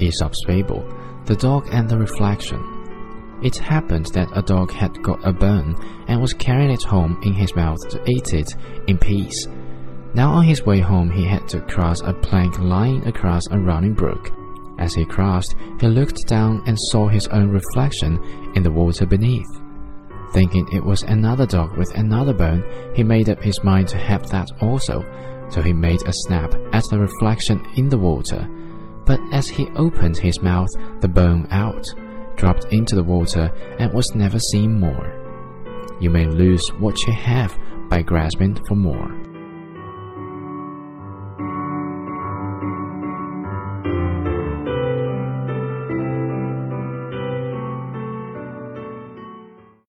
Aesop's Fable The Dog and the Reflection. It happened that a dog had got a bone and was carrying it home in his mouth to eat it in peace. Now on his way home he had to cross a plank lying across a running brook. As he crossed, he looked down and saw his own reflection in the water beneath. Thinking it was another dog with another bone, he made up his mind to have that also, so he made a snap at the reflection in the water. But as he opened his mouth, the bone out, dropped into the water, and was never seen more. You may lose what you have by grasping for more.